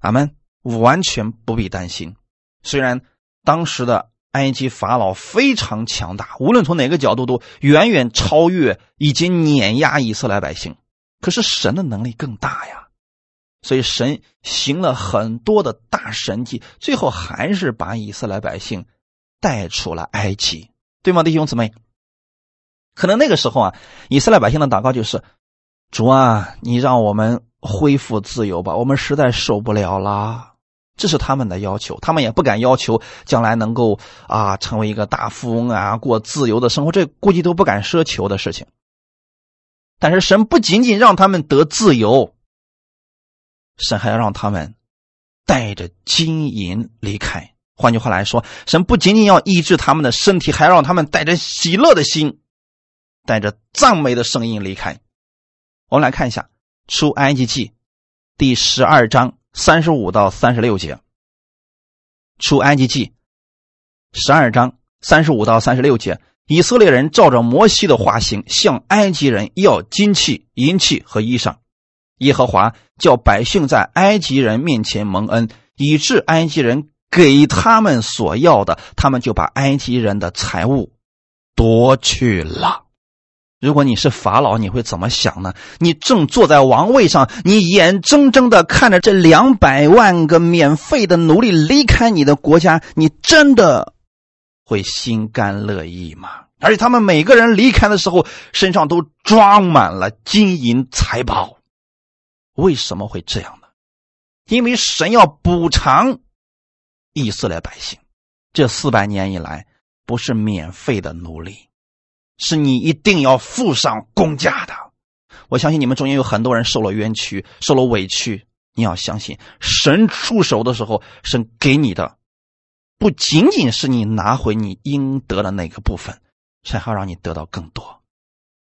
阿门，完全不必担心。虽然当时的。埃及法老非常强大，无论从哪个角度都远远超越以及碾压以色列百姓。可是神的能力更大呀，所以神行了很多的大神迹，最后还是把以色列百姓带出了埃及，对吗，弟兄姊妹？可能那个时候啊，以色列百姓的祷告就是：“主啊，你让我们恢复自由吧，我们实在受不了了。”这是他们的要求，他们也不敢要求将来能够啊成为一个大富翁啊，过自由的生活，这估计都不敢奢求的事情。但是神不仅仅让他们得自由，神还要让他们带着金银离开。换句话来说，神不仅仅要医治他们的身体，还要让他们带着喜乐的心，带着赞美的声音离开。我们来看一下《出埃及记》第十二章。三十五到三十六节，出埃及记十二章三十五到三十六节，以色列人照着摩西的画行，向埃及人要金器、银器和衣裳。耶和华叫百姓在埃及人面前蒙恩，以致埃及人给他们所要的，他们就把埃及人的财物夺去了。如果你是法老，你会怎么想呢？你正坐在王位上，你眼睁睁的看着这两百万个免费的奴隶离开你的国家，你真的会心甘乐意吗？而且他们每个人离开的时候，身上都装满了金银财宝。为什么会这样呢？因为神要补偿以色列百姓，这四百年以来不是免费的奴隶。是你一定要付上公价的。我相信你们中间有很多人受了冤屈，受了委屈。你要相信，神出手的时候，神给你的不仅仅是你拿回你应得的那个部分，神还让你得到更多。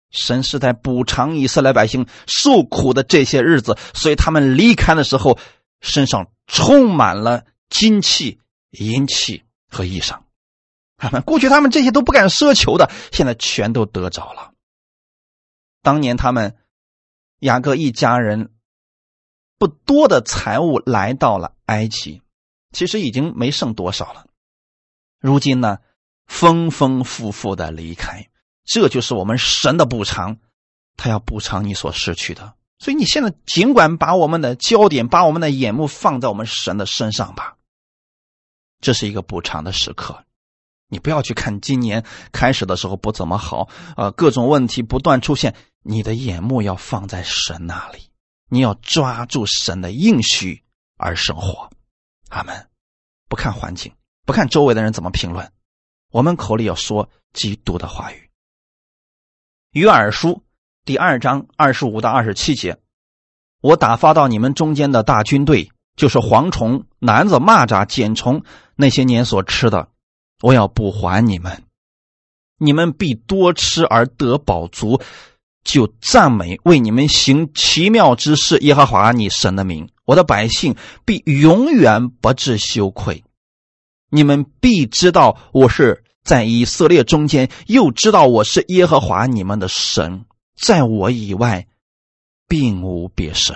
神是在补偿以色列百姓受苦的这些日子，所以他们离开的时候，身上充满了金器、银器和衣裳。他 们过去他们这些都不敢奢求的，现在全都得着了。当年他们雅各一家人不多的财物来到了埃及，其实已经没剩多少了。如今呢，丰丰富富的离开，这就是我们神的补偿，他要补偿你所失去的。所以你现在尽管把我们的焦点、把我们的眼目放在我们神的身上吧，这是一个补偿的时刻。你不要去看今年开始的时候不怎么好，呃，各种问题不断出现。你的眼目要放在神那里，你要抓住神的应许而生活。阿门。不看环境，不看周围的人怎么评论，我们口里要说基督的话语。约珥书第二章二十五到二十七节，我打发到你们中间的大军队，就是蝗虫、男子、蚂蚱、茧虫，那些年所吃的，我要补还你们。你们必多吃而得饱足，就赞美为你们行奇妙之事。耶和华你神的名，我的百姓必永远不致羞愧。你们必知道我是在以色列中间，又知道我是耶和华你们的神，在我以外，并无别神。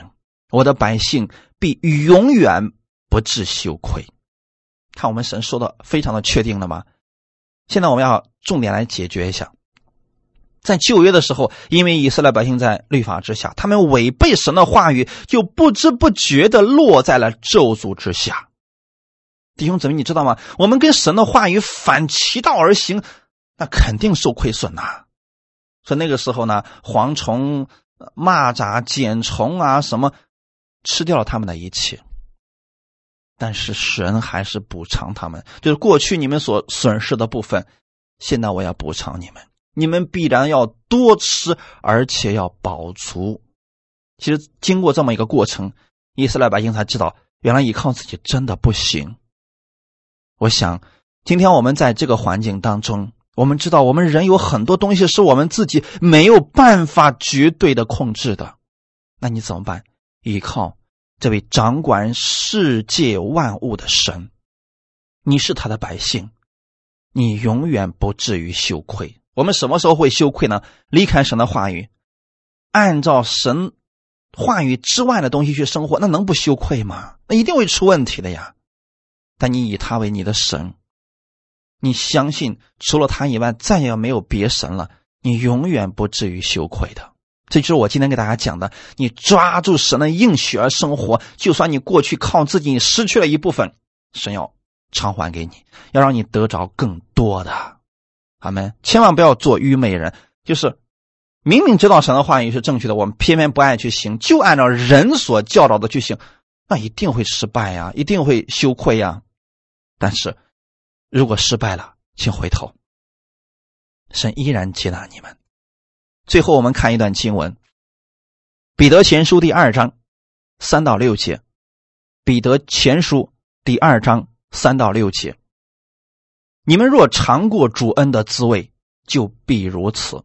我的百姓必永远不致羞愧。看我们神说的非常的确定了吗？现在我们要重点来解决一下，在旧约的时候，因为以色列百姓在律法之下，他们违背神的话语，就不知不觉的落在了咒诅之下。弟兄姊妹，你知道吗？我们跟神的话语反其道而行，那肯定受亏损呐。所以那个时候呢，蝗虫、蚂蚱、茧虫啊，什么吃掉了他们的一切。但是神还是补偿他们，就是过去你们所损失的部分，现在我要补偿你们。你们必然要多吃，而且要饱足。其实经过这么一个过程，伊斯兰百姓才知道，原来依靠自己真的不行。我想，今天我们在这个环境当中，我们知道我们人有很多东西是我们自己没有办法绝对的控制的，那你怎么办？依靠。这位掌管世界万物的神，你是他的百姓，你永远不至于羞愧。我们什么时候会羞愧呢？离开神的话语，按照神话语之外的东西去生活，那能不羞愧吗？那一定会出问题的呀。但你以他为你的神，你相信除了他以外再也没有别神了，你永远不至于羞愧的。这就是我今天给大家讲的：你抓住神的应许而生活，就算你过去靠自己失去了一部分，神要偿还给你，要让你得着更多的。阿门！千万不要做愚昧人，就是明明知道神的话语是正确的，我们偏偏不爱去行，就按照人所教导的去行，那一定会失败呀，一定会羞愧呀。但是如果失败了，请回头，神依然接纳你们。最后，我们看一段经文，《彼得前书》第二章三到六节，《彼得前书》第二章三到六节。你们若尝过主恩的滋味，就必如此。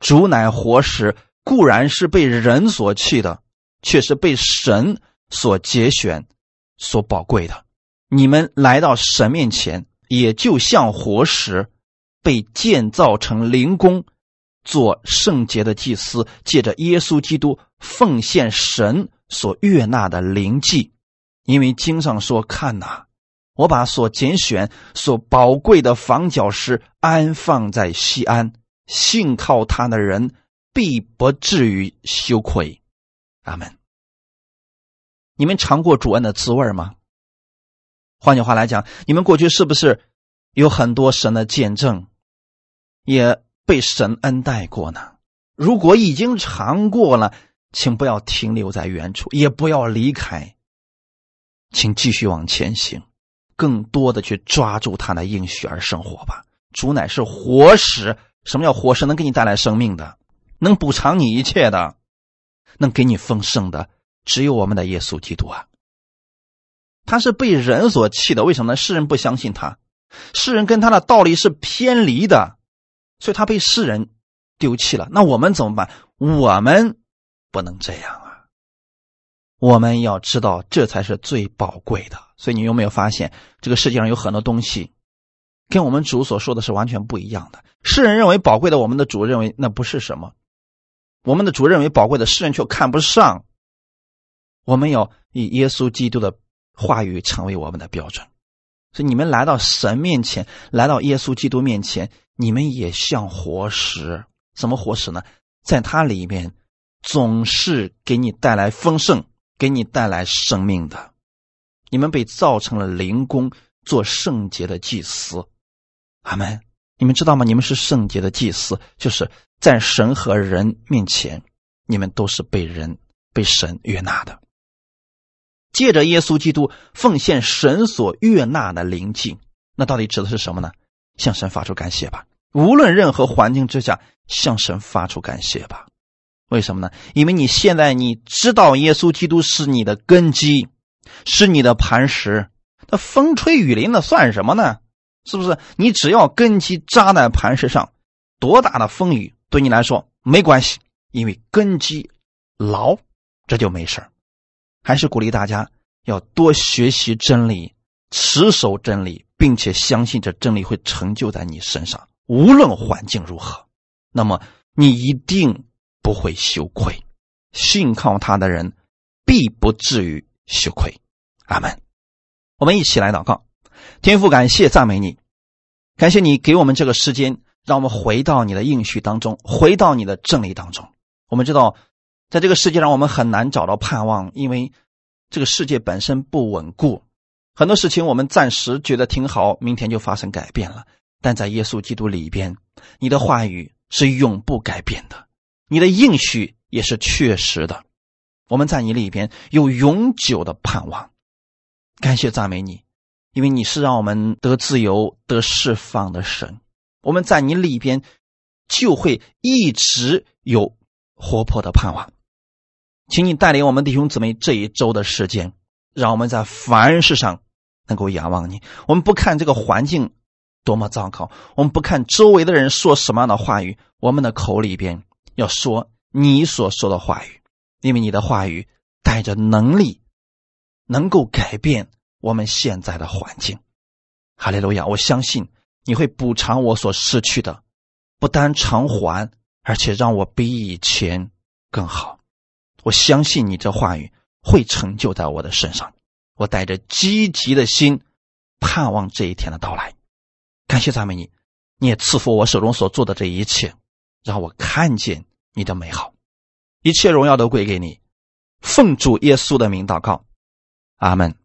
主乃活石，固然是被人所弃的，却是被神所节选、所宝贵的。你们来到神面前，也就像活石，被建造成灵宫。做圣洁的祭司，借着耶稣基督奉献神所悦纳的灵祭，因为经上说：“看呐，我把所拣选、所宝贵的房角石安放在西安，信靠他的人必不至于羞愧。”阿门。你们尝过主恩的滋味吗？换句话来讲，你们过去是不是有很多神的见证？也。被神恩待过呢？如果已经尝过了，请不要停留在原处，也不要离开，请继续往前行，更多的去抓住他的应许而生活吧。主乃是活石，什么叫活石？能给你带来生命的，能补偿你一切的，能给你丰盛的，只有我们的耶稣基督啊！他是被人所弃的，为什么呢？世人不相信他，世人跟他的道理是偏离的。所以他被世人丢弃了，那我们怎么办？我们不能这样啊！我们要知道，这才是最宝贵的。所以你有没有发现，这个世界上有很多东西，跟我们主所说的是完全不一样的？世人认为宝贵的，我们的主认为那不是什么；我们的主认为宝贵的，世人却看不上。我们要以耶稣基督的话语成为我们的标准。所以你们来到神面前，来到耶稣基督面前。你们也像活石，怎么活石呢？在它里面，总是给你带来丰盛，给你带来生命的。你们被造成了灵宫，做圣洁的祭司。阿门。你们知道吗？你们是圣洁的祭司，就是在神和人面前，你们都是被人、被神悦纳的。借着耶稣基督奉献神所悦纳的灵境，那到底指的是什么呢？向神发出感谢吧，无论任何环境之下，向神发出感谢吧。为什么呢？因为你现在你知道耶稣基督是你的根基，是你的磐石。那风吹雨淋的算什么呢？是不是？你只要根基扎在磐石上，多大的风雨对你来说没关系，因为根基牢，这就没事还是鼓励大家要多学习真理，持守真理，并且相信这真理会成就在你身上，无论环境如何，那么你一定不会羞愧。信靠他的人，必不至于羞愧。阿门。我们一起来祷告。天父，感谢赞美你，感谢你给我们这个时间，让我们回到你的应许当中，回到你的真理当中。我们知道，在这个世界上，我们很难找到盼望，因为这个世界本身不稳固，很多事情我们暂时觉得挺好，明天就发生改变了。但在耶稣基督里边，你的话语是永不改变的，你的应许也是确实的。我们在你里边有永久的盼望，感谢赞美你。因为你是让我们得自由、得释放的神，我们在你里边就会一直有活泼的盼望。请你带领我们弟兄姊妹这一周的时间，让我们在凡事上能够仰望你。我们不看这个环境多么糟糕，我们不看周围的人说什么样的话语，我们的口里边要说你所说的话语，因为你的话语带着能力，能够改变。我们现在的环境，哈利路亚！我相信你会补偿我所失去的，不单偿还，而且让我比以前更好。我相信你这话语会成就在我的身上。我带着积极的心，盼望这一天的到来。感谢赞美你，你也赐福我手中所做的这一切，让我看见你的美好。一切荣耀都归给你。奉主耶稣的名祷告，阿门。